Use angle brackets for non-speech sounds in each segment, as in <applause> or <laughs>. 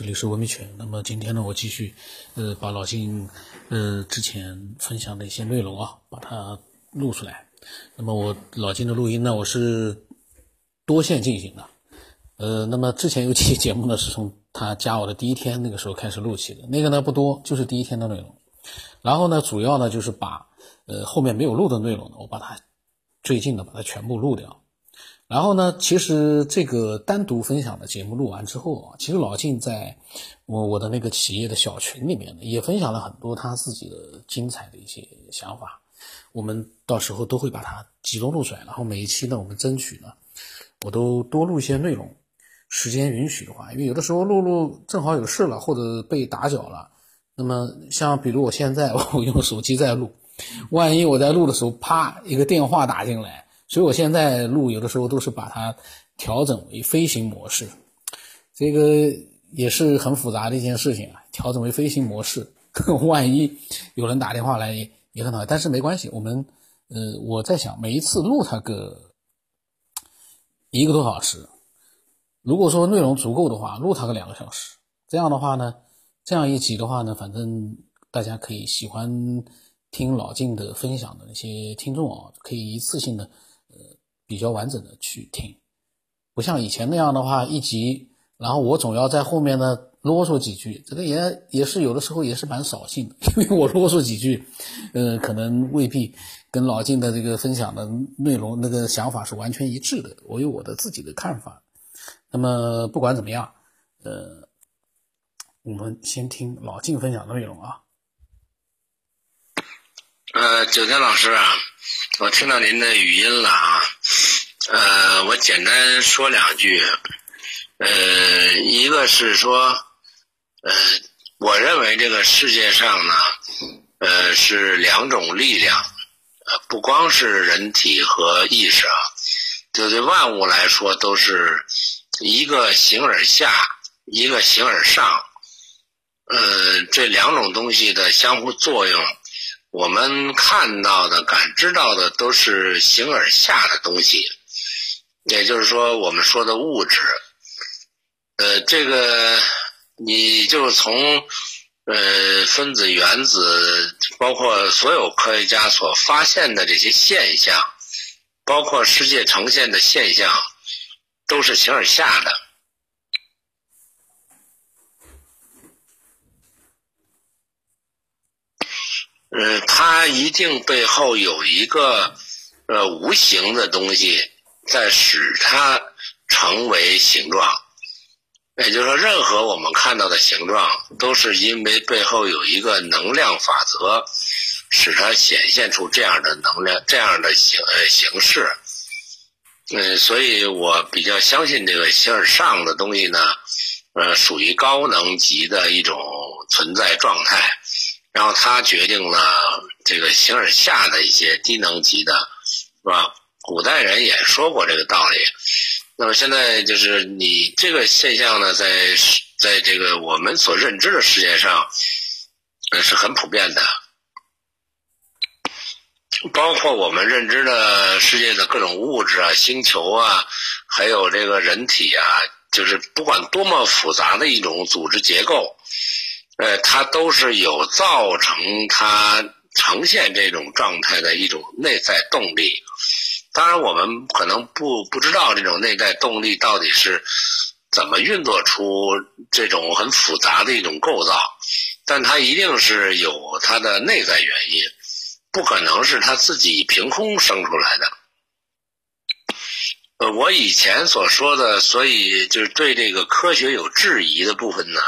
这里是文明犬。那么今天呢，我继续，呃，把老金，呃，之前分享的一些内容啊，把它录出来。那么我老金的录音呢，我是多线进行的，呃，那么之前有期节目呢，是从他加我的第一天那个时候开始录起的，那个呢不多，就是第一天的内容。然后呢，主要呢就是把，呃，后面没有录的内容呢，我把它最近的把它全部录掉。然后呢，其实这个单独分享的节目录完之后啊，其实老晋在我我的那个企业的小群里面呢，也分享了很多他自己的精彩的一些想法。我们到时候都会把它集中录出来，然后每一期呢，我们争取呢，我都多录一些内容，时间允许的话，因为有的时候录录正好有事了，或者被打搅了。那么像比如我现在我用手机在录，万一我在录的时候，啪一个电话打进来。所以我现在录有的时候都是把它调整为飞行模式，这个也是很复杂的一件事情啊。调整为飞行模式，<laughs> 万一有人打电话来也很好，但是没关系。我们呃，我在想每一次录它个一个多小时，如果说内容足够的话，录它个两个小时。这样的话呢，这样一集的话呢，反正大家可以喜欢听老晋的分享的那些听众啊，可以一次性的。比较完整的去听，不像以前那样的话，一集，然后我总要在后面呢啰嗦几句，这个也也是有的时候也是蛮扫兴的，因为我啰嗦几句，呃，可能未必跟老静的这个分享的内容那个想法是完全一致的，我有我的自己的看法。那么不管怎么样，呃，我们先听老静分享的内容啊。呃，九天老师啊。我听到您的语音了啊，呃，我简单说两句，呃，一个是说，呃，我认为这个世界上呢，呃，是两种力量，呃，不光是人体和意识啊，就对万物来说都是一个形而下，一个形而上，呃，这两种东西的相互作用。我们看到的、感知到的都是形而下的东西，也就是说，我们说的物质。呃，这个你就从呃分子、原子，包括所有科学家所发现的这些现象，包括世界呈现的现象，都是形而下的。呃，它一定背后有一个呃无形的东西在使它成为形状，也就是说，任何我们看到的形状，都是因为背后有一个能量法则，使它显现出这样的能量、这样的形呃形式。嗯，所以我比较相信这个形而上的东西呢，呃，属于高能级的一种存在状态。然后它决定了这个形而下的一些低能级的，是吧？古代人也说过这个道理。那么现在就是你这个现象呢，在在这个我们所认知的世界上，呃，是很普遍的。包括我们认知的世界的各种物质啊、星球啊，还有这个人体啊，就是不管多么复杂的一种组织结构。呃，它都是有造成它呈现这种状态的一种内在动力。当然，我们可能不不知道这种内在动力到底是怎么运作出这种很复杂的一种构造，但它一定是有它的内在原因，不可能是它自己凭空生出来的。呃，我以前所说的，所以就是对这个科学有质疑的部分呢。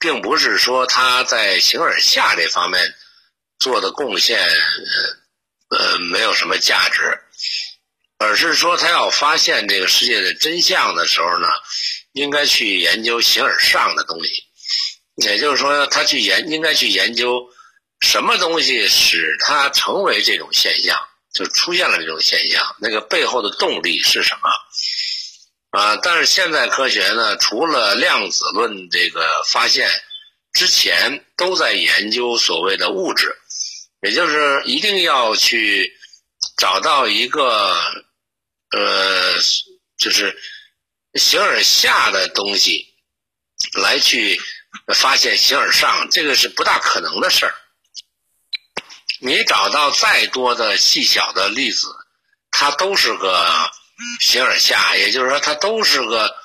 并不是说他在形而下这方面做的贡献，呃，没有什么价值，而是说他要发现这个世界的真相的时候呢，应该去研究形而上的东西，也就是说，他去研应该去研究什么东西使它成为这种现象，就出现了这种现象，那个背后的动力是什么？啊，但是现在科学呢，除了量子论这个发现之前，都在研究所谓的物质，也就是一定要去找到一个呃，就是形而下的东西，来去发现形而上，这个是不大可能的事儿。你找到再多的细小的粒子，它都是个形而下，也就是说，它都是个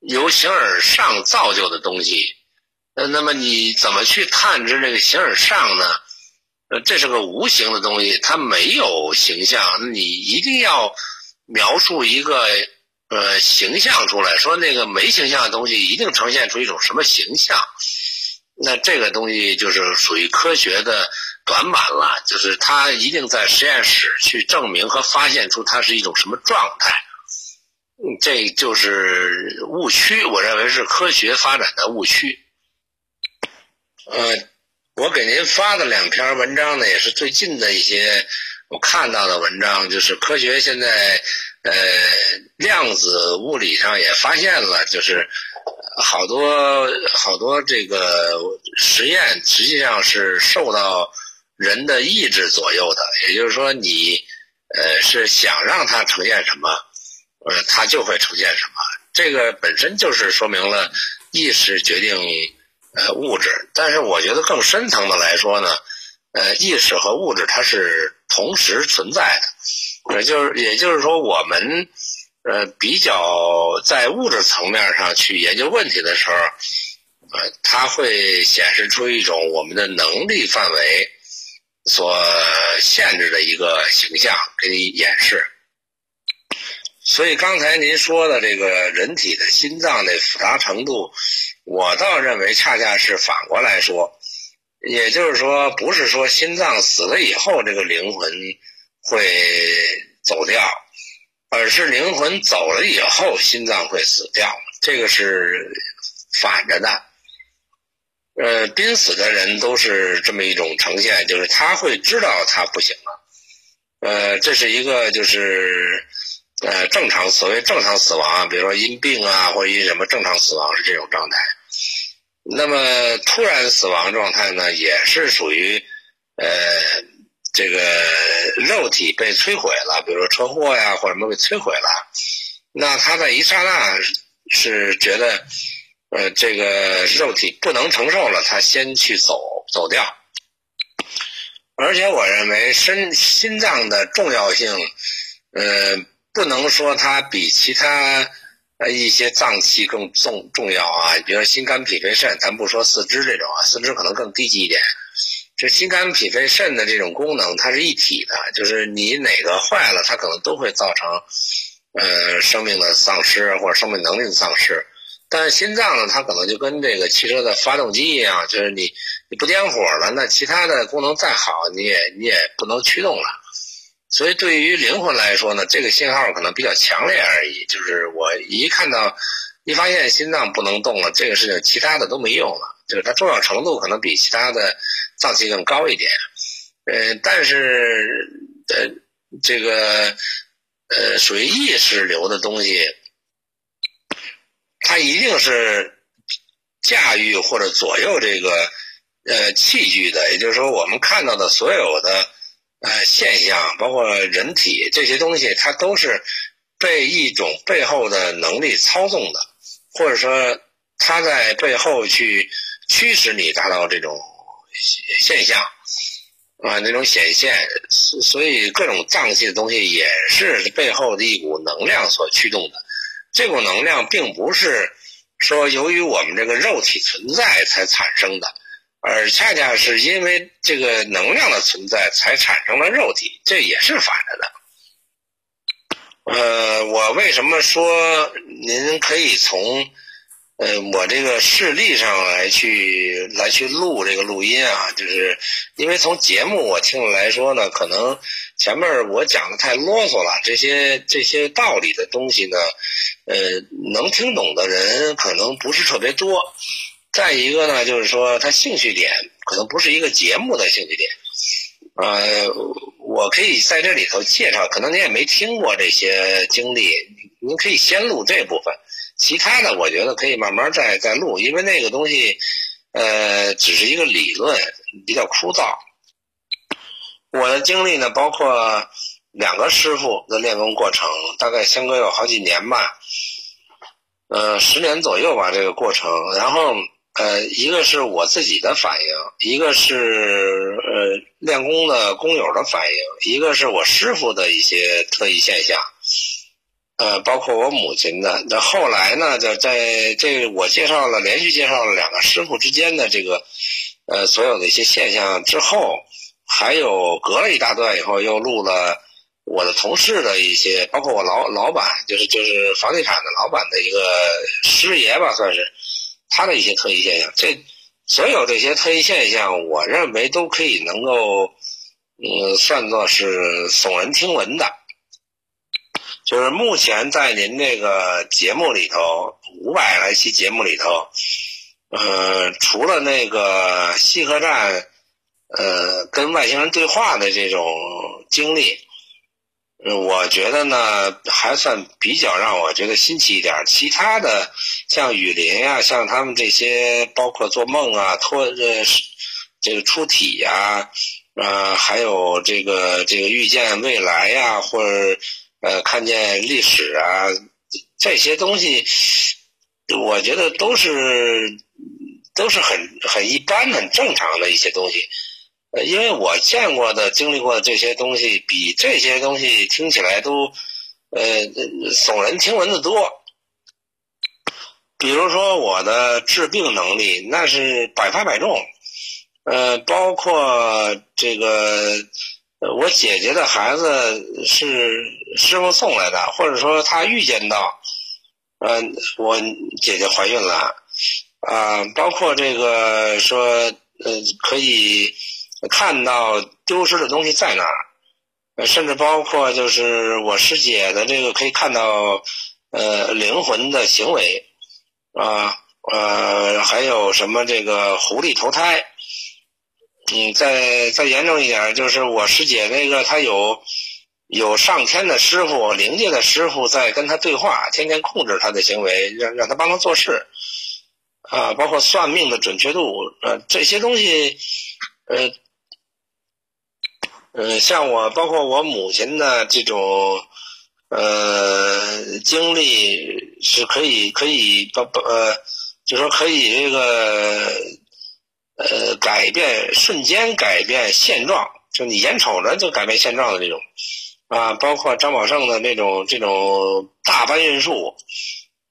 由形而上造就的东西。呃，那么你怎么去探知这个形而上呢？呃，这是个无形的东西，它没有形象，你一定要描述一个呃形象出来，说那个没形象的东西一定呈现出一种什么形象。那这个东西就是属于科学的短板了，就是它一定在实验室去证明和发现出它是一种什么状态，这就是误区，我认为是科学发展的误区。呃，我给您发的两篇文章呢，也是最近的一些我看到的文章，就是科学现在呃量子物理上也发现了，就是。好多好多这个实验实际上是受到人的意志左右的，也就是说，你呃是想让它呈现什么，呃，它就会呈现什么。这个本身就是说明了意识决定呃物质。但是我觉得更深层的来说呢，呃，意识和物质它是同时存在的，也就是也就是说我们。呃，比较在物质层面上去研究问题的时候，呃，它会显示出一种我们的能力范围所限制的一个形象给你演示。所以刚才您说的这个人体的心脏的复杂程度，我倒认为恰恰是反过来说，也就是说，不是说心脏死了以后这个灵魂会走掉。而是灵魂走了以后，心脏会死掉，这个是反着的。呃，濒死的人都是这么一种呈现，就是他会知道他不行了。呃，这是一个就是呃正常所谓正常死亡，比如说因病啊或因什么正常死亡是这种状态。那么突然死亡状态呢，也是属于呃。这个肉体被摧毁了，比如说车祸呀，或者什么被摧毁了，那他在一刹那是觉得，呃，这个肉体不能承受了，他先去走走掉。而且我认为，身心脏的重要性，呃，不能说它比其他一些脏器更重重要啊。比如说心肝脾肺肾，咱不说四肢这种啊，四肢可能更低级一点。这心肝脾肺肾的这种功能，它是一体的，就是你哪个坏了，它可能都会造成，呃，生命的丧失或者生命能力的丧失。但是心脏呢，它可能就跟这个汽车的发动机一样，就是你你不点火了，那其他的功能再好，你也你也不能驱动了。所以对于灵魂来说呢，这个信号可能比较强烈而已。就是我一看到，一发现心脏不能动了，这个事情其他的都没用了，就是它重要程度可能比其他的。脏器更高一点，呃，但是呃，这个呃，属于意识流的东西，它一定是驾驭或者左右这个呃器具的。也就是说，我们看到的所有的呃现象，包括人体这些东西，它都是被一种背后的能力操纵的，或者说它在背后去驱使你达到这种。现象啊，那种显现，所以各种脏器的东西也是背后的一股能量所驱动的。这股能量并不是说由于我们这个肉体存在才产生的，而恰恰是因为这个能量的存在才产生了肉体，这也是反着的。呃，我为什么说您可以从？呃，我这个事例上来去来去录这个录音啊，就是因为从节目我听来说呢，可能前面我讲的太啰嗦了，这些这些道理的东西呢，呃，能听懂的人可能不是特别多。再一个呢，就是说他兴趣点可能不是一个节目的兴趣点。呃，我可以在这里头介绍，可能您也没听过这些经历，您可以先录这部分。其他的我觉得可以慢慢再再录，因为那个东西，呃，只是一个理论，比较枯燥。我的经历呢，包括两个师傅的练功过程，大概相隔有好几年吧。呃，十年左右吧，这个过程。然后，呃，一个是我自己的反应，一个是呃练功的工友的反应，一个是我师傅的一些特异现象，呃，包括我母亲的。那后来呢，就在这我介绍了，连续介绍了两个师傅之间的这个呃所有的一些现象之后，还有隔了一大段以后，又录了。我的同事的一些，包括我老老板，就是就是房地产的老板的一个师爷吧，算是他的一些特异现象。这所有这些特异现象，我认为都可以能够，嗯，算作是耸人听闻的。就是目前在您这个节目里头，五百来期节目里头，呃，除了那个西客站，呃，跟外星人对话的这种经历。我觉得呢，还算比较让我觉得新奇一点。其他的像雨林呀，像他们这些，包括做梦啊、脱呃这个出体呀，呃，还有这个这个预见未来呀，或者呃看见历史啊，这些东西，我觉得都是都是很很一般、很正常的一些东西。呃，因为我见过的、经历过的这些东西，比这些东西听起来都，呃，耸人听闻的多。比如说我的治病能力，那是百发百中。呃，包括这个，我姐姐的孩子是师傅送来的，或者说他预见到，呃，我姐姐怀孕了，啊，包括这个说，呃，可以。看到丢失的东西在哪儿，甚至包括就是我师姐的这个可以看到，呃，灵魂的行为，啊，呃，还有什么这个狐狸投胎，嗯，再再严重一点，就是我师姐那个她有有上天的师傅、灵界的师傅在跟她对话，天天控制她的行为，让让她帮她做事，啊，包括算命的准确度，呃，这些东西，呃。嗯，像我，包括我母亲的这种，呃，经历是可以，可以，不不，呃，就说可以这个，呃，改变瞬间改变现状，就你眼瞅着就改变现状的这种，啊，包括张宝胜的那种这种大搬运术，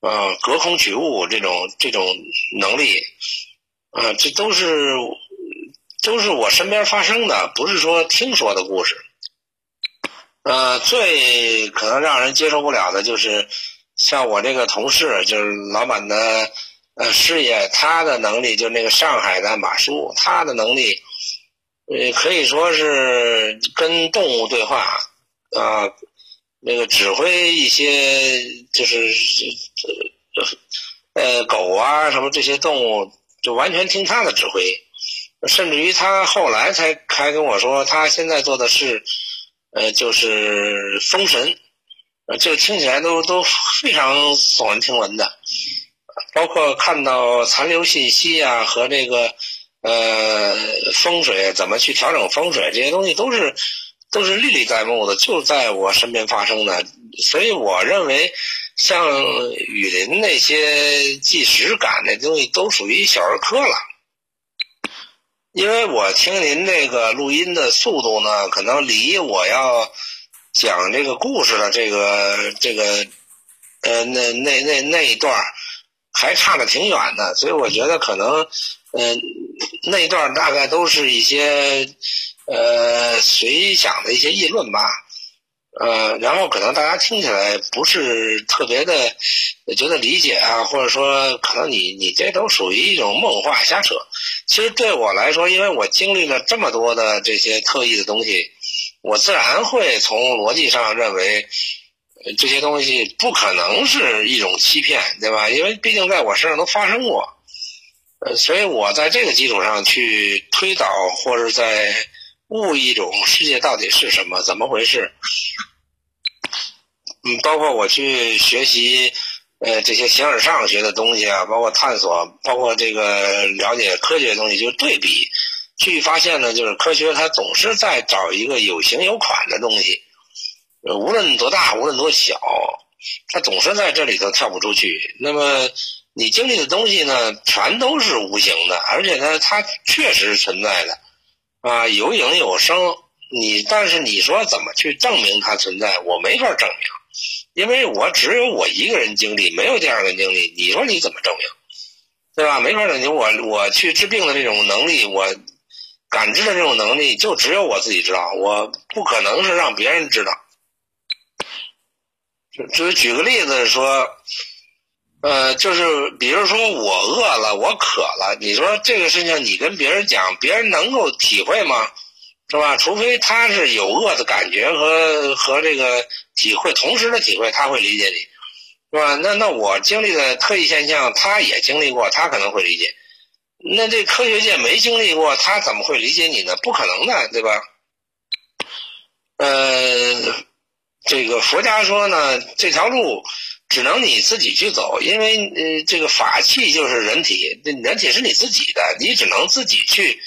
啊，隔空取物这种这种能力，啊，这都是。都是我身边发生的，不是说听说的故事。呃，最可能让人接受不了的就是，像我这个同事，就是老板的呃师爷，他的能力，就是那个上海的马叔，他的能力，呃，可以说是跟动物对话啊，那个指挥一些就是呃狗啊什么这些动物，就完全听他的指挥。甚至于他后来才还跟我说，他现在做的是，呃，就是封神，呃，这听起来都都非常耸人听闻的，包括看到残留信息啊和这个，呃，风水怎么去调整风水这些东西都是都是历历在目的，就在我身边发生的，所以我认为，像雨林那些即时感那东西都属于小儿科了。因为我听您那个录音的速度呢，可能离我要讲这个故事的这个这个呃那那那那一段还差的挺远的，所以我觉得可能嗯那一段大概都是一些呃随想的一些议论吧。呃，然后可能大家听起来不是特别的觉得理解啊，或者说可能你你这都属于一种梦话瞎扯。其实对我来说，因为我经历了这么多的这些特异的东西，我自然会从逻辑上认为这些东西不可能是一种欺骗，对吧？因为毕竟在我身上都发生过，呃，所以我在这个基础上去推导或者在。悟一种世界到底是什么，怎么回事？嗯，包括我去学习，呃，这些形而上学的东西啊，包括探索，包括这个了解科学的东西，就对比，去发现呢，就是科学它总是在找一个有形有款的东西，无论多大，无论多小，它总是在这里头跳不出去。那么你经历的东西呢，全都是无形的，而且呢，它确实存在的，啊，有影有声。你但是你说怎么去证明它存在？我没法证明，因为我只有我一个人经历，没有第二个人经历。你说你怎么证明？对吧？没法证明。我我去治病的这种能力，我感知的这种能力，就只有我自己知道，我不可能是让别人知道。就就举个例子说，呃，就是比如说我饿了，我渴了，你说这个事情你跟别人讲，别人能够体会吗？是吧？除非他是有饿的感觉和和这个体会同时的体会，他会理解你，是吧？那那我经历的特异现象，他也经历过，他可能会理解。那这科学界没经历过，他怎么会理解你呢？不可能的，对吧？呃，这个佛家说呢，这条路只能你自己去走，因为呃，这个法器就是人体，人体是你自己的，你只能自己去。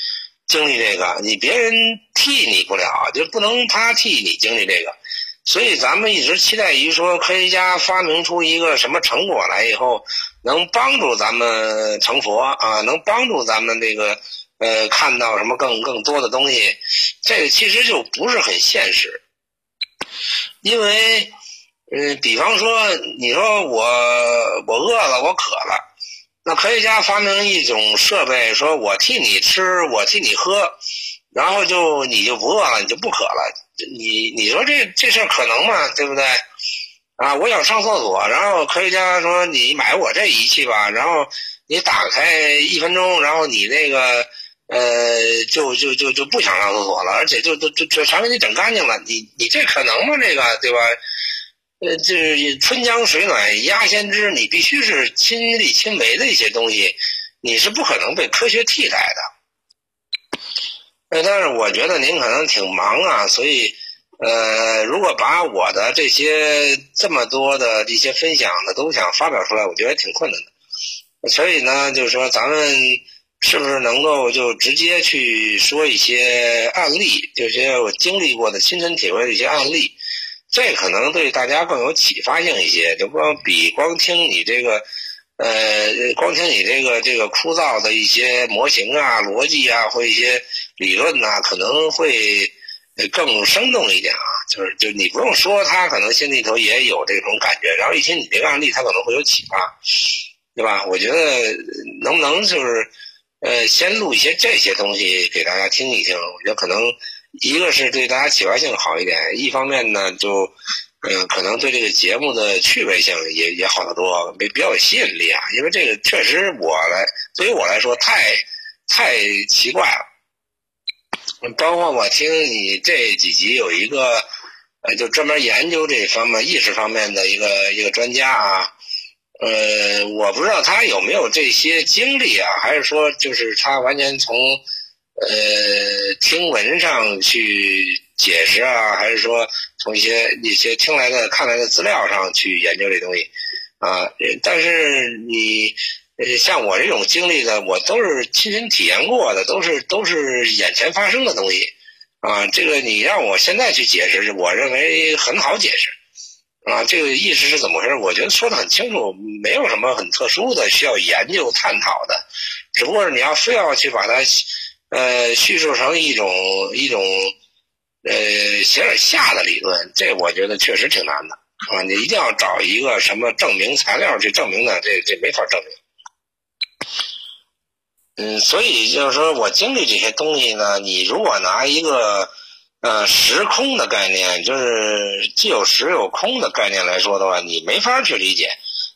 经历这个，你别人替你不了，就不能他替你经历这个，所以咱们一直期待于说，科学家发明出一个什么成果来以后，能帮助咱们成佛啊，能帮助咱们这个呃看到什么更更多的东西，这个其实就不是很现实，因为嗯，比方说，你说我我饿了，我渴了。那科学家发明一种设备，说我替你吃，我替你喝，然后就你就不饿了，你就不渴了。你你说这这事儿可能吗？对不对？啊，我想上厕所，然后科学家说你买我这仪器吧，然后你打开一分钟，然后你那个呃就就就就不想上厕所了，而且就就就全给你整干净了。你你这可能吗？这个对吧？呃，就是春江水暖鸭先知，你必须是亲力亲为的一些东西，你是不可能被科学替代的。呃，但是我觉得您可能挺忙啊，所以，呃，如果把我的这些这么多的一些分享的，都想发表出来，我觉得挺困难的。所以呢，就是说，咱们是不是能够就直接去说一些案例，就是我经历过的、亲身体会的一些案例？这可能对大家更有启发性一些，就光比光听你这个，呃，光听你这个这个枯燥的一些模型啊、逻辑啊或一些理论呐，可能会更生动一点啊。就是就你不用说，他可能心里头也有这种感觉，然后一听你这个案例，他可能会有启发，对吧？我觉得能不能就是，呃，先录一些这些东西给大家听一听，我觉得可能。一个是对大家启发性好一点，一方面呢，就，嗯，可能对这个节目的趣味性也也好得多，比比较有吸引力啊。因为这个确实我来，对于我来说太，太奇怪了。包括我听你这几集有一个，呃，就专门研究这方面意识方面的一个一个专家啊，呃，我不知道他有没有这些经历啊，还是说就是他完全从。呃，听闻上去解释啊，还是说从一些一些听来的、看来的资料上去研究这东西啊？但是你呃，像我这种经历的，我都是亲身体验过的，都是都是眼前发生的东西啊。这个你让我现在去解释，我认为很好解释啊。这个意思是怎么回事？我觉得说的很清楚，没有什么很特殊的需要研究探讨的，只不过是你要非要去把它。呃，叙述成一种一种，呃，形而下的理论，这我觉得确实挺难的啊！你一定要找一个什么证明材料去证明呢，这这没法证明。嗯，所以就是说我经历这些东西呢，你如果拿一个呃时空的概念，就是既有实有空的概念来说的话，你没法去理解，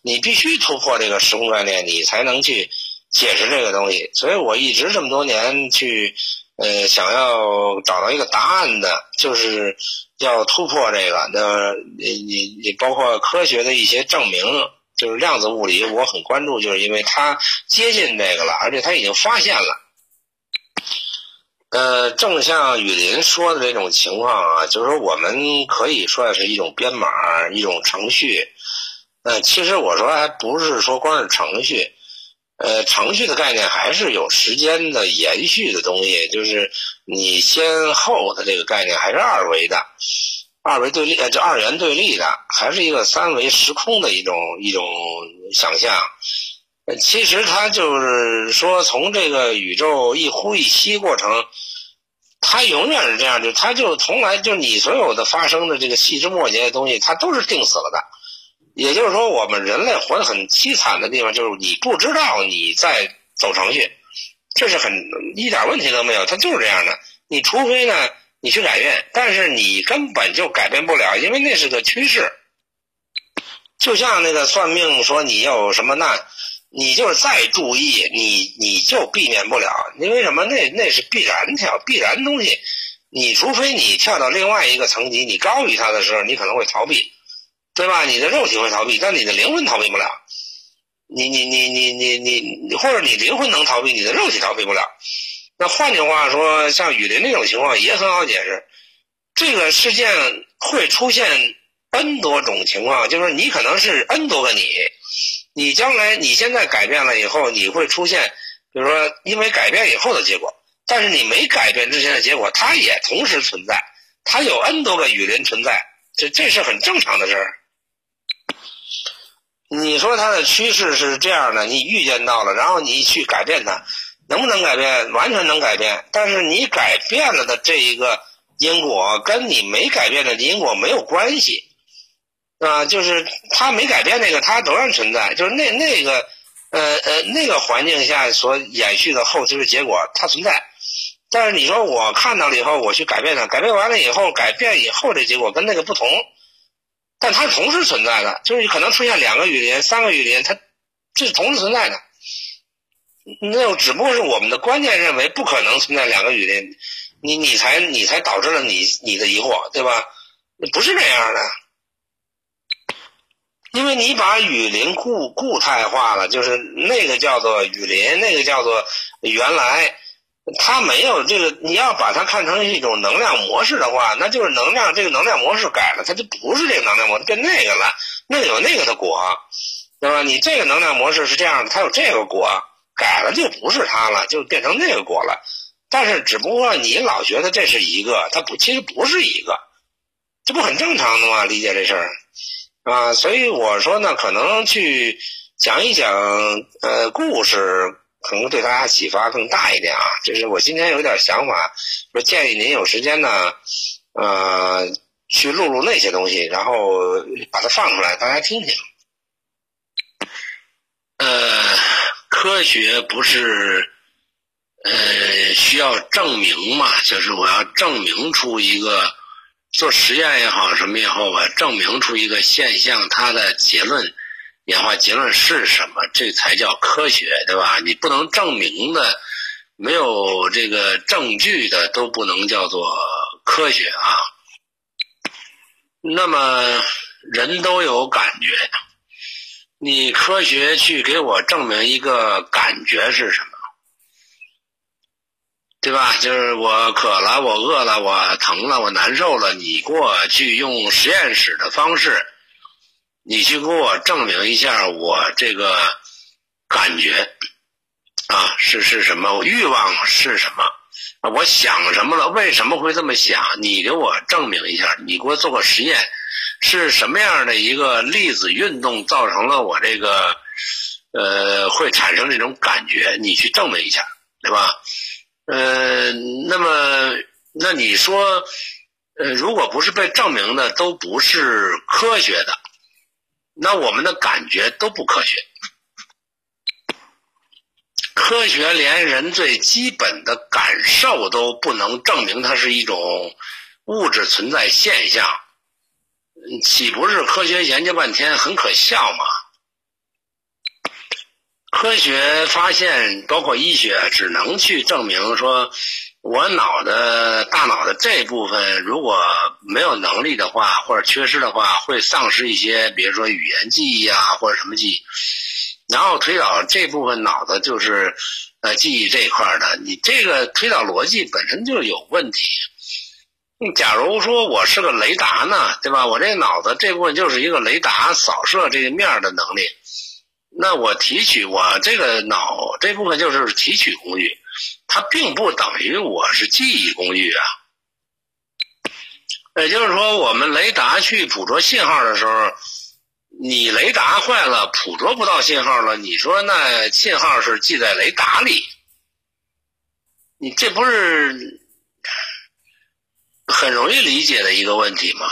你必须突破这个时空概念，你才能去。解释这个东西，所以我一直这么多年去，呃，想要找到一个答案的，就是要突破这个。那你你你包括科学的一些证明，就是量子物理，我很关注，就是因为它接近这个了，而且它已经发现了。呃，正像雨林说的这种情况啊，就是说我们可以算是一种编码，一种程序。呃，其实我说还不是说光是程序。呃，程序的概念还是有时间的延续的东西，就是你先后的这个概念还是二维的，二维对立呃，这二元对立的，还是一个三维时空的一种一种想象。其实它就是说，从这个宇宙一呼一吸过程，它永远是这样，就它就从来就你所有的发生的这个细枝末节的东西，它都是定死了的。也就是说，我们人类活得很凄惨的地方，就是你不知道你在走程序，这是很一点问题都没有，它就是这样的。你除非呢。你去改变，但是你根本就改变不了，因为那是个趋势。就像那个算命说你有什么难，你就是再注意，你你就避免不了。因为什么？那那是必然条必然东西。你除非你跳到另外一个层级，你高于他的时候，你可能会逃避，对吧？你的肉体会逃避，但你的灵魂逃避不了。你你你你你你，或者你灵魂能逃避，你的肉体逃避不了。那换句话说，像雨林这种情况也很好解释。这个事件会出现 n 多种情况，就是你可能是 n 多个你，你将来你现在改变了以后，你会出现，比如说因为改变以后的结果，但是你没改变之前的结果，它也同时存在，它有 n 多个雨林存在，这这是很正常的事儿。你说它的趋势是这样的，你预见到了，然后你去改变它。能不能改变？完全能改变，但是你改变了的这一个因果，跟你没改变的因果没有关系，啊，就是他没改变那个，它仍然存在，就是那那个，呃呃，那个环境下所延续的后期的结果，它存在。但是你说我看到了以后，我去改变它，改变完了以后，改变以后的结果跟那个不同，但它同时存在的，就是可能出现两个雨林、三个雨林，它这是同时存在的。那只不过是我们的观念认为不可能存在两个雨林，你你才你才导致了你你的疑惑，对吧？不是这样的，因为你把雨林固固态化了，就是那个叫做雨林，那个叫做原来，它没有这个。你要把它看成一种能量模式的话，那就是能量这个能量模式改了，它就不是这个能量模式，变那个了，那个有那个的果，对吧？你这个能量模式是这样的，它有这个果。改了就不是它了，就变成那个果了。但是只不过你老觉得这是一个，它不，其实不是一个，这不很正常的吗？理解这事儿啊，所以我说呢，可能去讲一讲呃故事，可能对大家启发更大一点啊。就是我今天有点想法，说建议您有时间呢，呃，去录录那些东西，然后把它放出来，大家听听。呃。科学不是，呃，需要证明嘛？就是我要证明出一个做实验也好，什么也好，我证明出一个现象，它的结论演化结论是什么？这才叫科学，对吧？你不能证明的，没有这个证据的，都不能叫做科学啊。那么人都有感觉。你科学去给我证明一个感觉是什么，对吧？就是我渴了，我饿了，我疼了，我难受了。你给我去用实验室的方式，你去给我证明一下我这个感觉啊是是什么？欲望是什么？我想什么了？为什么会这么想？你给我证明一下，你给我做个实验。是什么样的一个粒子运动造成了我这个，呃，会产生这种感觉？你去证明一下，对吧？呃，那么，那你说，呃，如果不是被证明的，都不是科学的，那我们的感觉都不科学。科学连人最基本的感受都不能证明它是一种物质存在现象。岂不是科学研究半天很可笑吗？科学发现，包括医学，只能去证明说，我脑的大脑的这部分如果没有能力的话，或者缺失的话，会丧失一些，比如说语言记忆啊，或者什么记忆。然后推导这部分脑子就是呃记忆这一块的，你这个推导逻辑本身就有问题。假如说我是个雷达呢，对吧？我这脑子这部分就是一个雷达扫射这个面的能力，那我提取我这个脑这部分就是提取工具，它并不等于我是记忆工具啊。也就是说，我们雷达去捕捉信号的时候，你雷达坏了，捕捉不到信号了，你说那信号是记在雷达里，你这不是很容易理解的一个问题吗？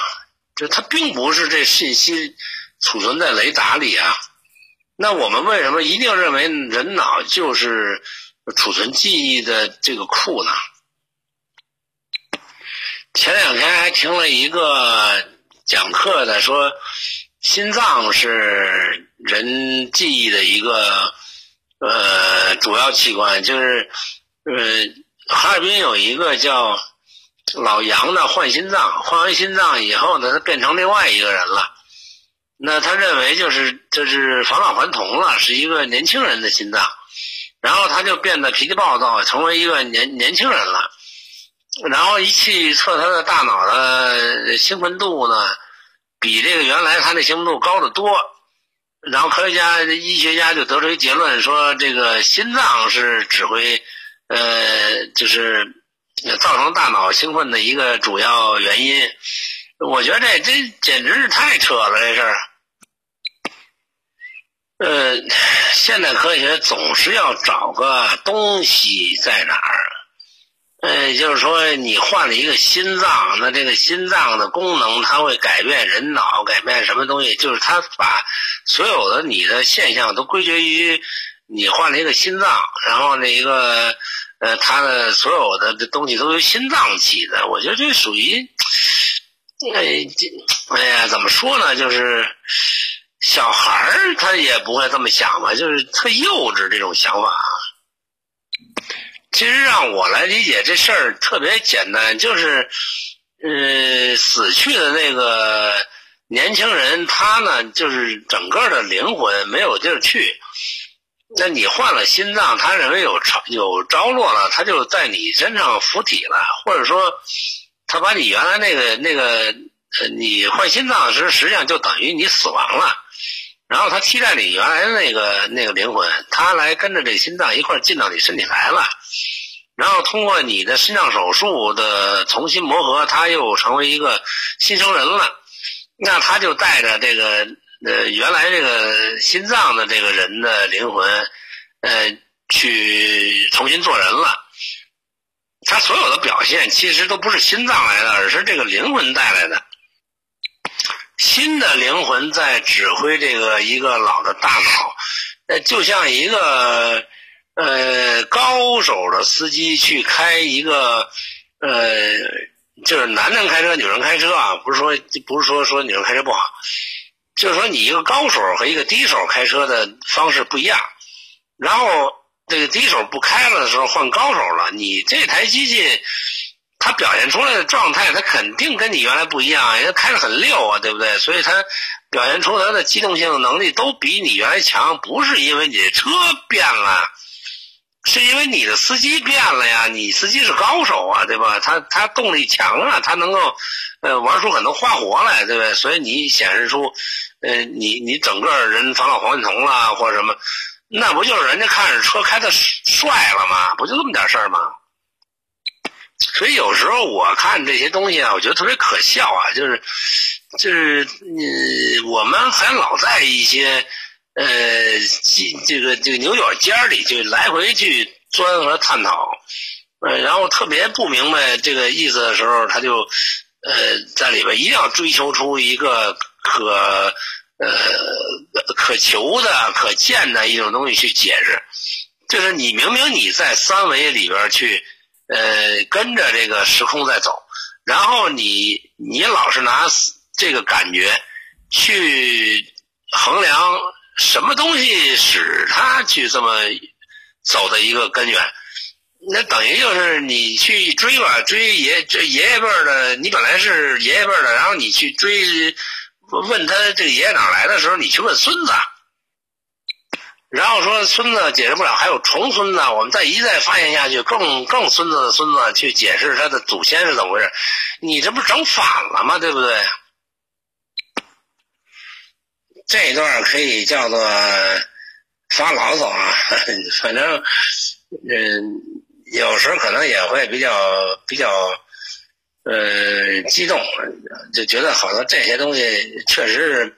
就它并不是这信息储存在雷达里啊。那我们为什么一定认为人脑就是储存记忆的这个库呢？前两天还听了一个讲课的说，心脏是人记忆的一个呃主要器官，就是呃哈尔滨有一个叫老杨的换心脏，换完心脏以后呢，他变成另外一个人了。那他认为就是这是返老还童了，是一个年轻人的心脏，然后他就变得脾气暴躁，成为一个年年轻人了。然后一去测他的大脑的兴奋度呢，比这个原来他那兴奋度高得多。然后科学家、医学家就得出一结论，说这个心脏是指挥，呃，就是造成大脑兴奋的一个主要原因。我觉得这这简直是太扯了，这事儿。呃，现代科学总是要找个东西在哪儿。呃，就是说你换了一个心脏，那这个心脏的功能它会改变人脑，改变什么东西？就是它把所有的你的现象都归结于你换了一个心脏，然后那一个呃，它的所有的这东西都由心脏起的。我觉得这属于。哎，这哎呀，怎么说呢？就是小孩他也不会这么想吧，就是特幼稚这种想法。其实让我来理解这事儿特别简单，就是呃，死去的那个年轻人，他呢就是整个的灵魂没有地儿去。那你换了心脏，他认为有着有着落了，他就在你身上附体了，或者说。他把你原来那个那个，呃，你换心脏时，实际上就等于你死亡了。然后他替代你原来的那个那个灵魂，他来跟着这心脏一块进到你身体来了。然后通过你的心脏手术的重新磨合，他又成为一个新生人了。那他就带着这个呃原来这个心脏的这个人的灵魂，呃，去重新做人了。他所有的表现其实都不是心脏来的，而是这个灵魂带来的。新的灵魂在指挥这个一个老的大脑，呃，就像一个呃高手的司机去开一个呃，就是男人开车、女人开车啊，不是说不是说说女人开车不好，就是说你一个高手和一个低手开车的方式不一样，然后。这个低手不开了的时候换高手了，你这台机器他表现出来的状态，他肯定跟你原来不一样，人家开的很溜啊，对不对？所以他表现出他的机动性能力都比你原来强，不是因为你的车变了，是因为你的司机变了呀。你司机是高手啊，对吧？他他动力强啊，他能够呃玩出很多花活来，对不对？所以你显示出呃你你整个人返老还童了或者什么。那不就是人家看着车开的帅了吗？不就这么点事儿吗？所以有时候我看这些东西啊，我觉得特别可笑啊，就是就是呃，我们还老在一些呃这个这个牛角尖里就来回去钻和探讨，呃，然后特别不明白这个意思的时候，他就呃在里边一定要追求出一个可。呃，可求的、可见的一种东西去解释，就是你明明你在三维里边去，呃，跟着这个时空在走，然后你你老是拿这个感觉去衡量什么东西使他去这么走的一个根源，那等于就是你去追吧，追爷这爷爷辈的，你本来是爷爷辈的，然后你去追。问他这个爷爷哪来的时候，你去问孙子，然后说孙子解释不了，还有重孙子，我们再一再发现下去，更更孙子的孙子去解释他的祖先是怎么回事，你这不整反了吗？对不对？这段可以叫做发牢骚啊，<laughs> 反正嗯，有时候可能也会比较比较呃激动，就觉得好多这些东西确实是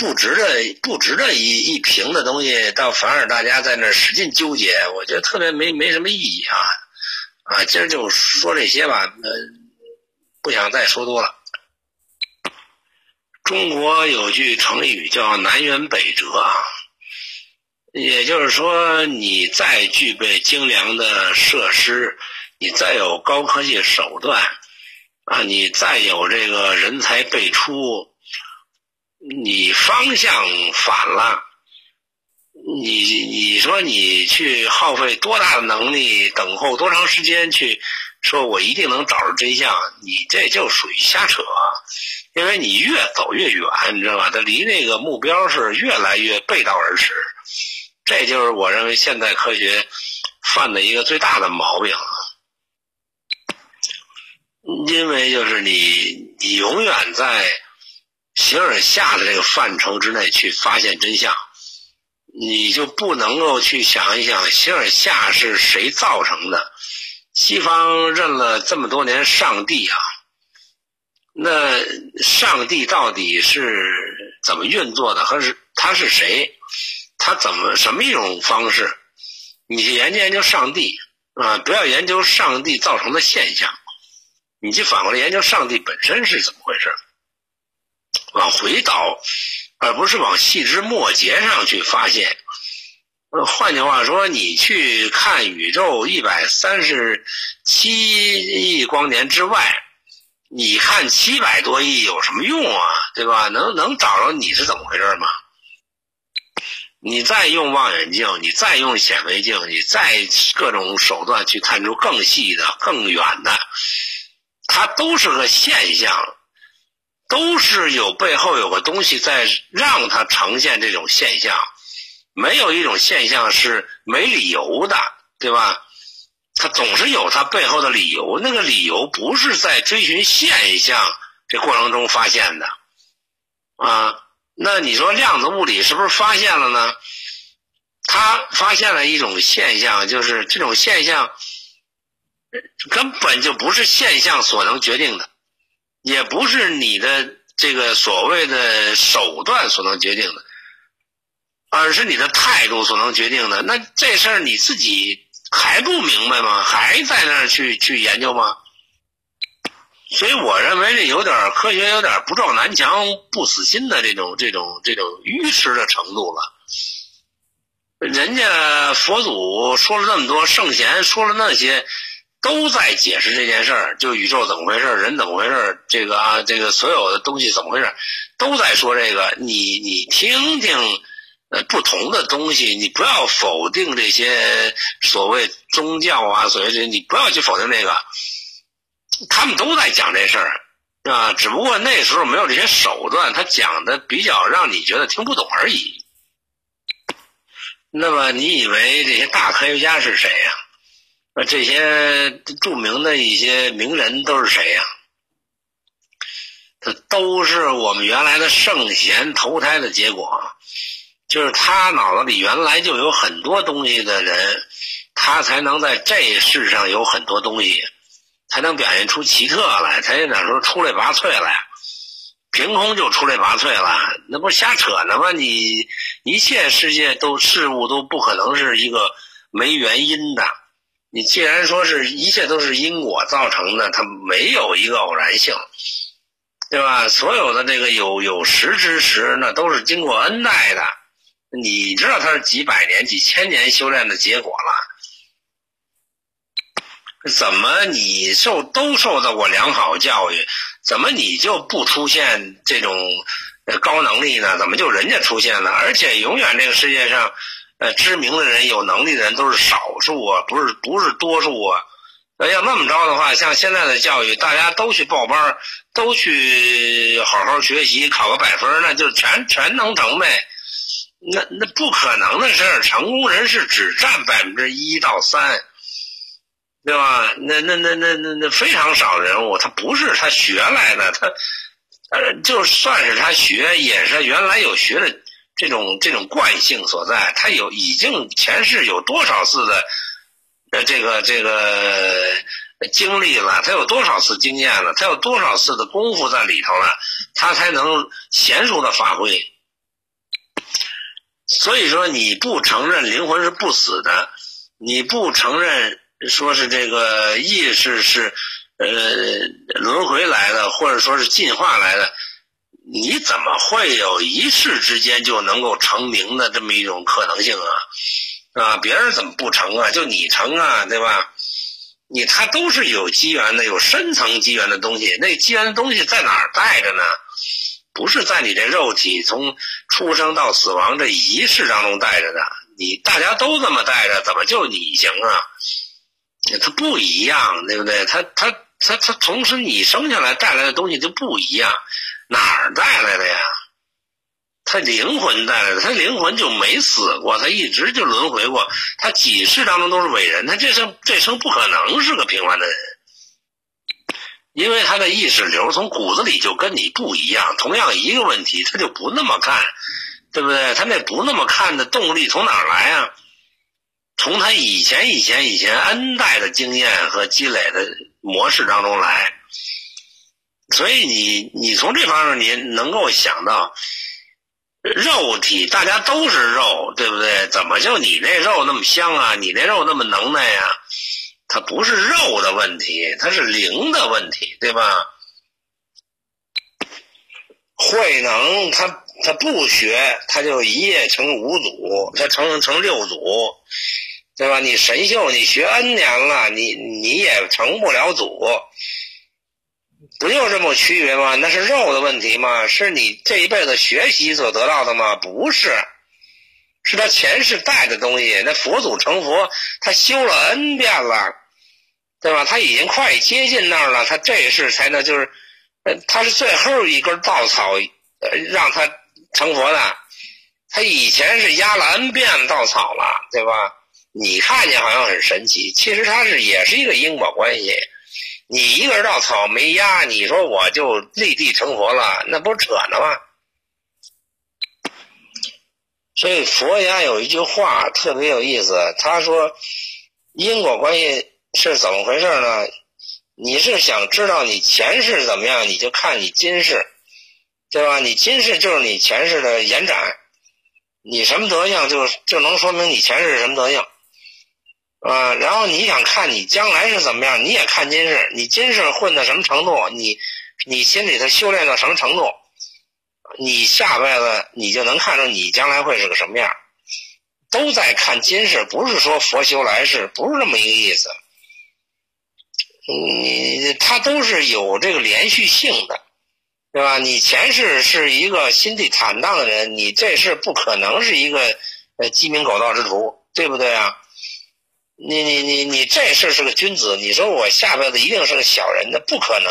不值得不值得一一评的东西，倒反而大家在那使劲纠结，我觉得特别没没什么意义啊啊！今儿就说这些吧，呃，不想再说多了。中国有句成语叫“南辕北辙啊”，也就是说，你再具备精良的设施，你再有高科技手段，啊，你再有这个人才辈出，你方向反了，你你说你去耗费多大的能力，等候多长时间去？说我一定能找着真相，你这就属于瞎扯，因为你越走越远，你知道吧？它离那个目标是越来越背道而驰，这就是我认为现代科学犯的一个最大的毛病。因为就是你，你永远在形而下的这个范畴之内去发现真相，你就不能够去想一想形而下是谁造成的。西方认了这么多年上帝啊，那上帝到底是怎么运作的？和是他是谁？他怎么什么一种方式？你去研究研究上帝啊，不要研究上帝造成的现象，你去反过来研究上帝本身是怎么回事，往回倒，而不是往细枝末节上去发现。呃，换句话说，你去看宇宙一百三十七亿光年之外，你看七百多亿有什么用啊？对吧？能能找着你是怎么回事吗？你再用望远镜，你再用显微镜，你再各种手段去看出更细的、更远的，它都是个现象，都是有背后有个东西在让它呈现这种现象。没有一种现象是没理由的，对吧？它总是有它背后的理由，那个理由不是在追寻现象这过程中发现的，啊，那你说量子物理是不是发现了呢？它发现了一种现象，就是这种现象根本就不是现象所能决定的，也不是你的这个所谓的手段所能决定的。而是你的态度所能决定的。那这事儿你自己还不明白吗？还在那儿去去研究吗？所以我认为这有点科学，有点不撞南墙不死心的这种这种这种愚痴的程度了。人家佛祖说了那么多，圣贤说了那些，都在解释这件事儿，就宇宙怎么回事，人怎么回事，这个啊，这个所有的东西怎么回事，都在说这个。你你听听。呃，不同的东西，你不要否定这些所谓宗教啊，所谓这，你不要去否定这个，他们都在讲这事儿，啊，只不过那时候没有这些手段，他讲的比较让你觉得听不懂而已。那么，你以为这些大科学家是谁呀？那这些著名的一些名人都是谁呀？这都是我们原来的圣贤投胎的结果。就是他脑子里原来就有很多东西的人，他才能在这世上有很多东西，才能表现出奇特来，才那时候出类拔萃来，凭空就出类拔萃了，那不是瞎扯呢吗？你一切世界都事物都不可能是一个没原因的，你既然说是一切都是因果造成的，它没有一个偶然性，对吧？所有的这个有有识之时，那都是经过恩待的。你知道他是几百年、几千年修炼的结果了？怎么你受都受到过良好教育，怎么你就不出现这种高能力呢？怎么就人家出现了？而且永远这个世界上，呃，知名的人、有能力的人都是少数啊，不是不是多数啊。要那么着的话，像现在的教育，大家都去报班，都去好好学习，考个百分，那就全全能成呗。那那不可能的事儿，成功人士只占百分之一到三，对吧？那那那那那那非常少人物，他不是他学来的，他呃，就算是他学，也是原来有学的这种这种惯性所在。他有已经前世有多少次的呃这个这个经历了，他有多少次经验了，他有多少次的功夫在里头了，他才能娴熟的发挥。所以说，你不承认灵魂是不死的，你不承认说是这个意识是呃轮回来的，或者说是进化来的，你怎么会有一世之间就能够成名的这么一种可能性啊？啊，别人怎么不成啊？就你成啊，对吧？你他都是有机缘的，有深层机缘的东西。那机缘的东西在哪儿带着呢？不是在你这肉体从出生到死亡这一世当中带着的。你大家都这么带着，怎么就你行啊？它不一样，对不对？他他他他，同时你生下来带来的东西就不一样，哪儿带来的呀？他灵魂带来的，他灵魂就没死过，他一直就轮回过，他几世当中都是伟人，他这生这生不可能是个平凡的人，因为他的意识流从骨子里就跟你不一样。同样一个问题，他就不那么看，对不对？他那不那么看的动力从哪儿来啊？从他以前以前以前 N 代的经验和积累的模式当中来，所以你你从这方面你能够想到。肉体，大家都是肉，对不对？怎么就你那肉那么香啊？你那肉那么能耐呀？它不是肉的问题，它是灵的问题，对吧？慧能他他不学，他就一夜成五祖，他成成六祖，对吧？你神秀，你学 N 年了，你你也成不了祖。不就这么区别吗？那是肉的问题吗？是你这一辈子学习所得到的吗？不是，是他前世带的东西。那佛祖成佛，他修了 N 遍了，对吧？他已经快接近那儿了，他这一世才能就是，他是最后一根稻草，让他成佛的。他以前是压了 N 遍稻草了，对吧？你看见好像很神奇，其实他是也是一个因果关系。你一个人稻草没压，你说我就立地成佛了，那不扯呢吗？所以佛家有一句话特别有意思，他说因果关系是怎么回事呢？你是想知道你前世怎么样，你就看你今世，对吧？你今世就是你前世的延展，你什么德行就就能说明你前世什么德行。啊，然后你想看你将来是怎么样，你也看今世，你今世混到什么程度，你你心里头修炼到什么程度，你下辈子你就能看出你将来会是个什么样，都在看今世，不是说佛修来世，不是这么一个意思。你他都是有这个连续性的，对吧？你前世是一个心地坦荡的人，你这世不可能是一个呃鸡鸣狗盗之徒，对不对啊？你你你你这事是个君子，你说我下辈子一定是个小人，那不可能。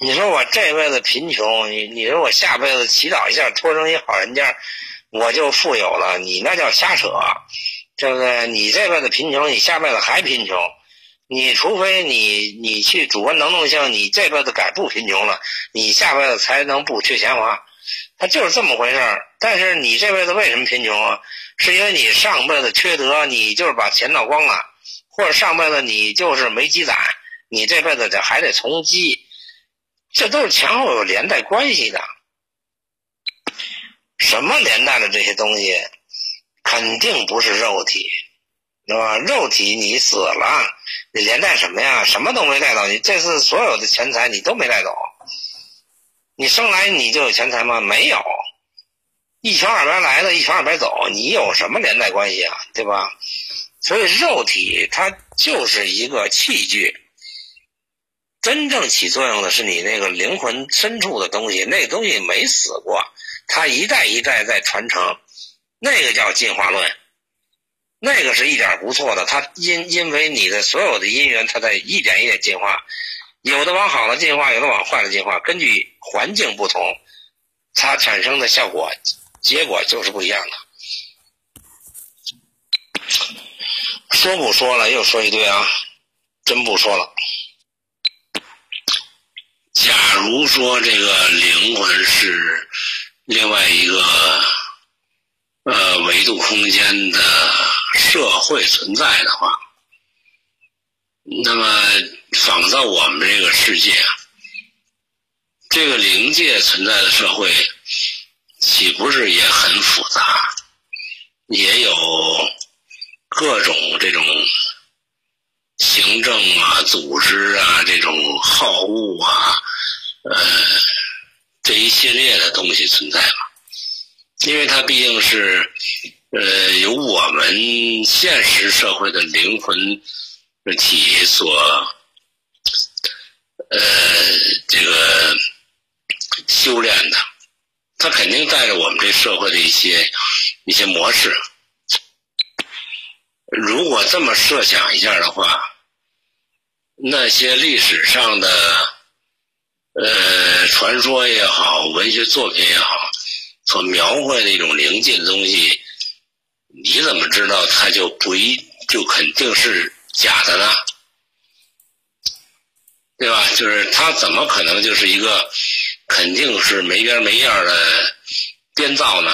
你说我这辈子贫穷，你你说我下辈子祈祷一下，托生一好人家，我就富有了，你那叫瞎扯，对不对？你这辈子贫穷，你下辈子还贫穷，你除非你你去主观能动性，你这辈子改不贫穷了，你下辈子才能不缺钱花，他就是这么回事儿。但是你这辈子为什么贫穷啊？是因为你上辈子缺德，你就是把钱闹光了，或者上辈子你就是没积攒，你这辈子得还得从积，这都是前后有连带关系的。什么连带的这些东西，肯定不是肉体，对吧？肉体你死了，你连带什么呀？什么都没带走，你这次所有的钱财你都没带走，你生来你就有钱财吗？没有。一穷二白来的，一穷二白走，你有什么连带关系啊？对吧？所以肉体它就是一个器具，真正起作用的是你那个灵魂深处的东西，那东西没死过，它一代一代在传承，那个叫进化论，那个是一点不错的。它因因为你的所有的因缘，它在一点一点进化，有的往好了进化，有的往坏了进化，根据环境不同，它产生的效果。结果就是不一样的。说不说了，又说一堆啊，真不说了。假如说这个灵魂是另外一个呃维度空间的社会存在的话，那么仿造我们这个世界啊，这个灵界存在的社会，岂不是也很复杂？也有各种这种行政啊、组织啊、这种好恶啊，呃，这一系列的东西存在嘛？因为它毕竟是呃由我们现实社会的灵魂体所呃这个修炼的，他肯定带着我们这社会的一些。一些模式，如果这么设想一下的话，那些历史上的呃传说也好，文学作品也好，所描绘的一种灵界的东西，你怎么知道它就不一就肯定是假的呢？对吧？就是它怎么可能就是一个肯定是没边没样的编造呢？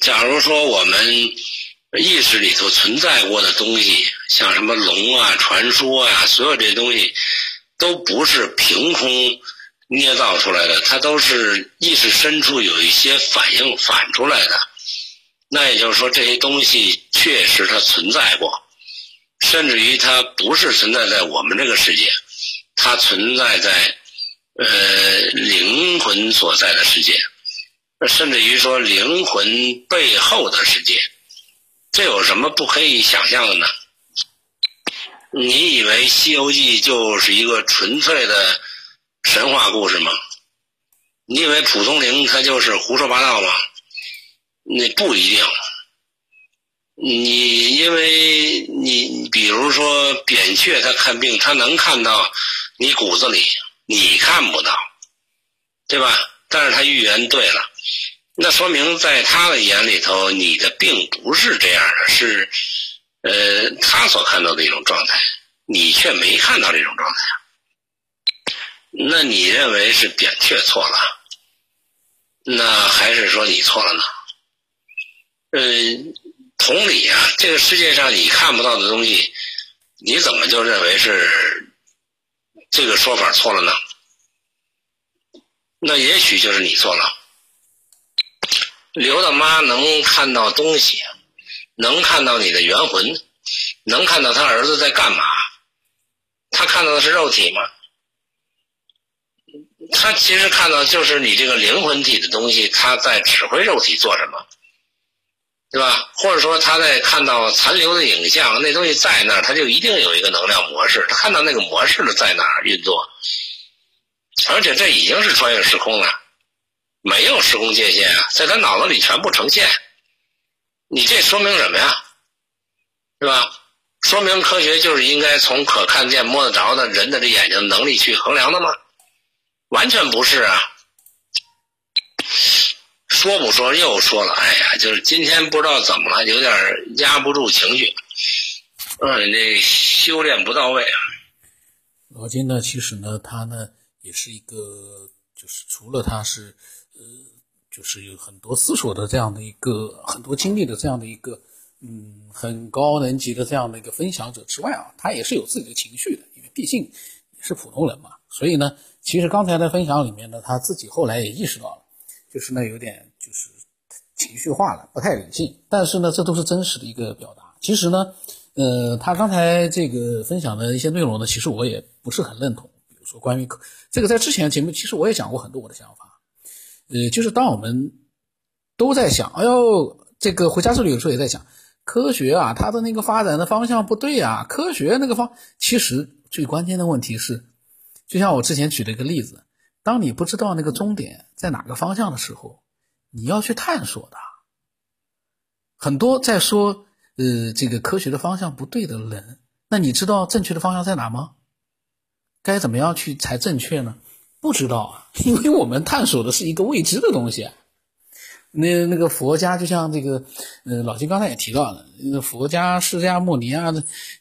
假如说我们意识里头存在过的东西，像什么龙啊、传说啊，所有这些东西都不是凭空捏造出来的，它都是意识深处有一些反应反出来的。那也就是说，这些东西确实它存在过，甚至于它不是存在在我们这个世界，它存在在呃灵魂所在的世界。甚至于说灵魂背后的世界，这有什么不可以想象的呢？你以为《西游记》就是一个纯粹的神话故事吗？你以为蒲松龄他就是胡说八道吗？那不一定。你因为你比如说扁鹊，他看病，他能看到你骨子里，你看不到，对吧？但是他预言对了。那说明在他的眼里头，你的病不是这样的，是，呃，他所看到的一种状态，你却没看到这种状态。那你认为是扁鹊错了，那还是说你错了呢？嗯，同理啊，这个世界上你看不到的东西，你怎么就认为是这个说法错了呢？那也许就是你错了。刘大妈能看到东西，能看到你的元魂，能看到他儿子在干嘛？他看到的是肉体吗？他其实看到就是你这个灵魂体的东西，他在指挥肉体做什么，对吧？或者说他在看到残留的影像，那东西在那儿，他就一定有一个能量模式，他看到那个模式的在哪儿运作，而且这已经是穿越时空了。没有时空界限啊，在他脑子里全部呈现。你这说明什么呀？是吧？说明科学就是应该从可看见、摸得着的人的这眼睛能力去衡量的吗？完全不是啊！说不说又说了，哎呀，就是今天不知道怎么了，有点压不住情绪。嗯，那修炼不到位啊。老金呢，其实呢，他呢也是一个，就是除了他是。呃，就是有很多思索的这样的一个，很多经历的这样的一个，嗯，很高能级的这样的一个分享者之外啊，他也是有自己的情绪的，因为毕竟也是普通人嘛。所以呢，其实刚才的分享里面呢，他自己后来也意识到了，就是呢有点就是情绪化了，不太理性。但是呢，这都是真实的一个表达。其实呢，呃，他刚才这个分享的一些内容呢，其实我也不是很认同。比如说关于这个，在之前节目其实我也讲过很多我的想法。呃，就是当我们都在想，哎呦，这个回家之旅有时候也在想，科学啊，它的那个发展的方向不对啊，科学那个方，其实最关键的问题是，就像我之前举的一个例子，当你不知道那个终点在哪个方向的时候，你要去探索的。很多在说，呃，这个科学的方向不对的人，那你知道正确的方向在哪吗？该怎么样去才正确呢？不知道啊，<laughs> 因为我们探索的是一个未知的东西。那那个佛家就像这个，呃，老金刚才也提到了，那个佛家释迦牟尼啊，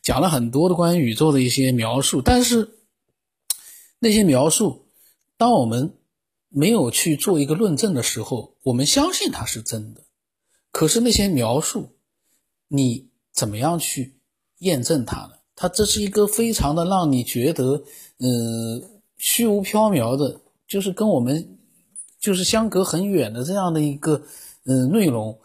讲了很多的关于宇宙的一些描述。但是那些描述，当我们没有去做一个论证的时候，我们相信它是真的。可是那些描述，你怎么样去验证它呢？它这是一个非常的让你觉得，呃，虚无缥缈的，就是跟我们就是相隔很远的这样的一个，呃，内容，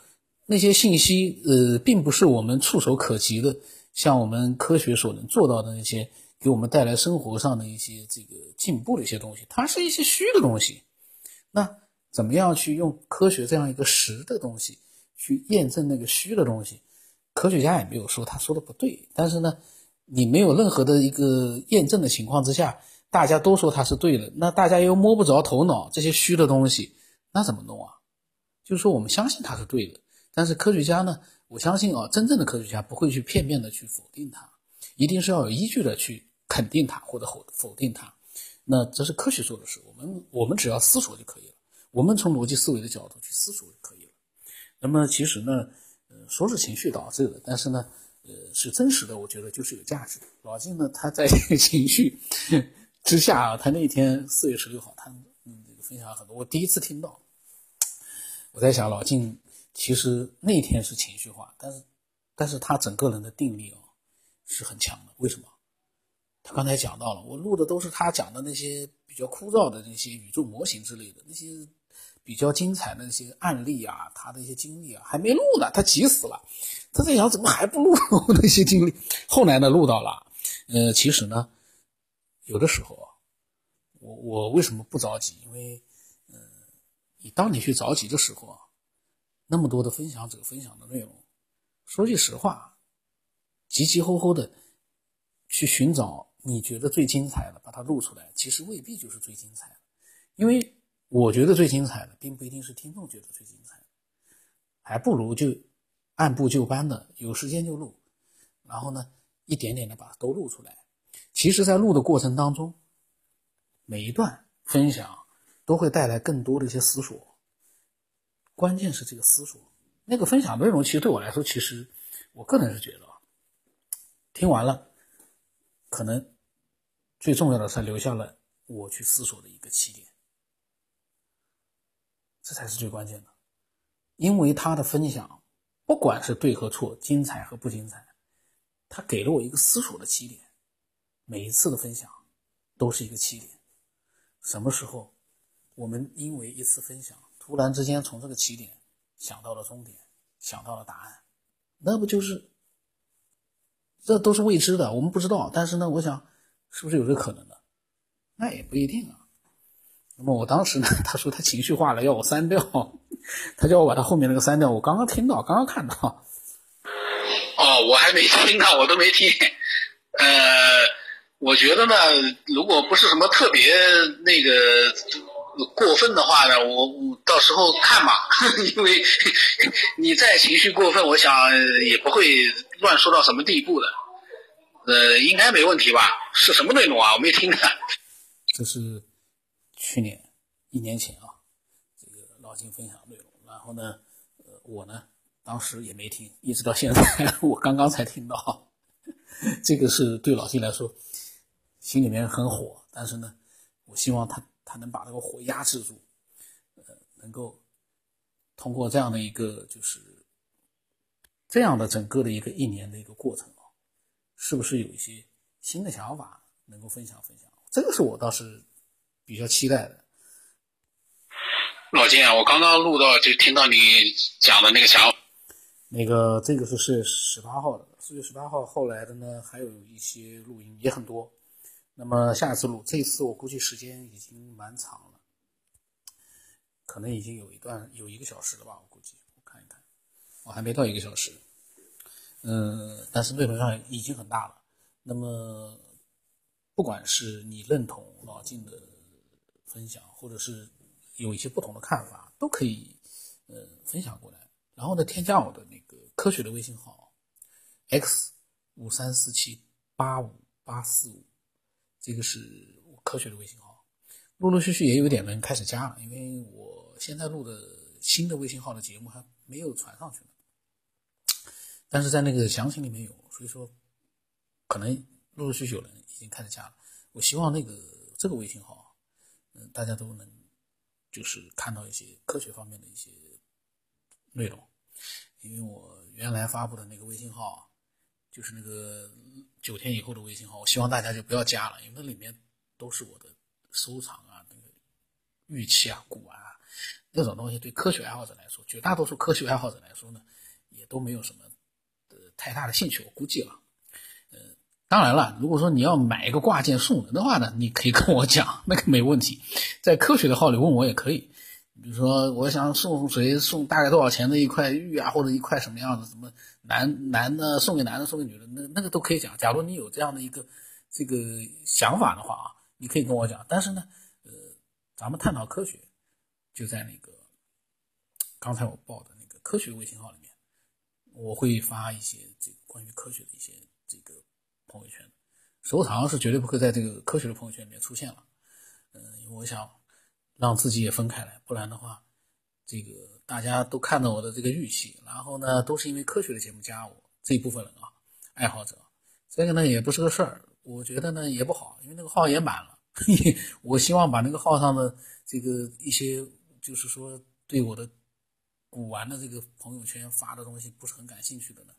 那些信息，呃，并不是我们触手可及的，像我们科学所能做到的那些，给我们带来生活上的一些这个进步的一些东西，它是一些虚的东西。那怎么样去用科学这样一个实的东西去验证那个虚的东西？科学家也没有说他说的不对，但是呢。你没有任何的一个验证的情况之下，大家都说它是对的，那大家又摸不着头脑这些虚的东西，那怎么弄啊？就是说我们相信它是对的，但是科学家呢，我相信啊，真正的科学家不会去片面的去否定它，一定是要有依据的去肯定它或者否否定它。那这是科学做的事，我们我们只要思索就可以了，我们从逻辑思维的角度去思索就可以了。那么其实呢，呃，说是情绪导致的，但是呢。呃，是真实的，我觉得就是有价值的。老金呢，他在 <laughs> 情绪之下，他那天四月十六号，他嗯分享很多，我第一次听到。我在想，老金其实那天是情绪化，但是但是他整个人的定力哦是很强的。为什么？刚才讲到了，我录的都是他讲的那些比较枯燥的那些宇宙模型之类的那些。比较精彩的那些案例啊，他的一些经历啊，还没录呢，他急死了。他在想怎么还不录那些经历？后来呢，录到了。呃，其实呢，有的时候啊，我我为什么不着急？因为，呃，你当你去着急的时候啊，那么多的分享者分享的内容，说句实话，急急吼吼的去寻找你觉得最精彩的，把它录出来，其实未必就是最精彩的，因为。我觉得最精彩的，并不一定是听众觉得最精彩，还不如就按部就班的，有时间就录，然后呢，一点点的把它都录出来。其实，在录的过程当中，每一段分享都会带来更多的一些思索。关键是这个思索，那个分享内容，其实对我来说，其实我个人是觉得，听完了，可能最重要的是留下了我去思索的一个起点。这才是最关键的，因为他的分享，不管是对和错，精彩和不精彩，他给了我一个思索的起点。每一次的分享，都是一个起点。什么时候，我们因为一次分享，突然之间从这个起点想到了终点，想到了答案，那不就是？这都是未知的，我们不知道。但是呢，我想，是不是有这可能的？那也不一定啊。那么我当时呢，他说他情绪化了，要我删掉，他叫我把他后面那个删掉。我刚刚听到，刚刚看到。哦，我还没听呢，我都没听。呃，我觉得呢，如果不是什么特别那个过分的话呢，我我到时候看嘛，<laughs> 因为 <laughs> 你再情绪过分，我想也不会乱说到什么地步的。呃，应该没问题吧？是什么内容啊？我没听呢。这是。去年一年前啊，这个老金分享内容，然后呢，呃，我呢当时也没听，一直到现在我刚刚才听到，<laughs> 这个是对老金来说心里面很火，但是呢，我希望他他能把这个火压制住，呃，能够通过这样的一个就是这样的整个的一个一年的一个过程啊，是不是有一些新的想法能够分享分享？这个是我倒是。比较期待的，老金啊，我刚刚录到就听到你讲的那个想法，那个这个是四月十八号的，四月十八号后来的呢，还有一些录音也很多。那么下一次录，这一次我估计时间已经蛮长了，可能已经有一段有一个小时了吧，我估计我看一看，我还没到一个小时，嗯，但是内容上已经很大了。那么不管是你认同老金的。分享，或者是有一些不同的看法，都可以，呃，分享过来。然后呢，添加我的那个科学的微信号，x 五三四七八五八四五，这个是我科学的微信号。陆陆续续也有点人开始加了，因为我现在录的新的微信号的节目还没有传上去呢。但是在那个详情里面有，所以说可能陆陆续续有人已经开始加了。我希望那个这个微信号。嗯大家都能就是看到一些科学方面的一些内容，因为我原来发布的那个微信号，就是那个九天以后的微信号，我希望大家就不要加了，因为那里面都是我的收藏啊，那个玉器啊、古玩啊那种东西，对科学爱好者来说，绝大多数科学爱好者来说呢，也都没有什么呃太大的兴趣，我估计啊。呃，当然了，如果说你要买一个挂件送人的话呢，你可以跟我讲，那个没问题，在科学的号里问我也可以。比如说，我想送谁送大概多少钱的一块玉啊，或者一块什么样的什么男男的送给男的送给女的，那那个都可以讲。假如你有这样的一个这个想法的话啊，你可以跟我讲。但是呢，呃，咱们探讨科学，就在那个刚才我报的那个科学微信号里面，我会发一些这个关于科学的一些这个朋友圈。收藏是绝对不会在这个科学的朋友圈里面出现了。嗯，因为我想。让自己也分开来，不然的话，这个大家都看到我的这个玉器，然后呢，都是因为科学的节目加我这一部分人啊，爱好者，这个呢也不是个事儿，我觉得呢也不好，因为那个号也满了，<laughs> 我希望把那个号上的这个一些，就是说对我的古玩的这个朋友圈发的东西不是很感兴趣的呢，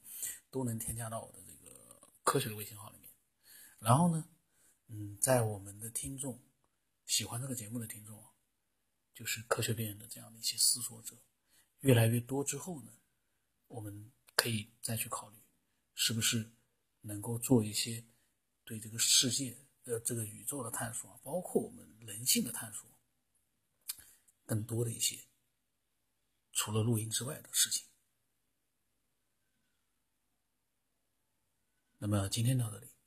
都能添加到我的这个科学的微信号里面，然后呢，嗯，在我们的听众喜欢这个节目的听众。就是科学边缘的这样的一些思索者越来越多之后呢，我们可以再去考虑，是不是能够做一些对这个世界的这个宇宙的探索，包括我们人性的探索，更多的一些除了录音之外的事情。那么今天到这里。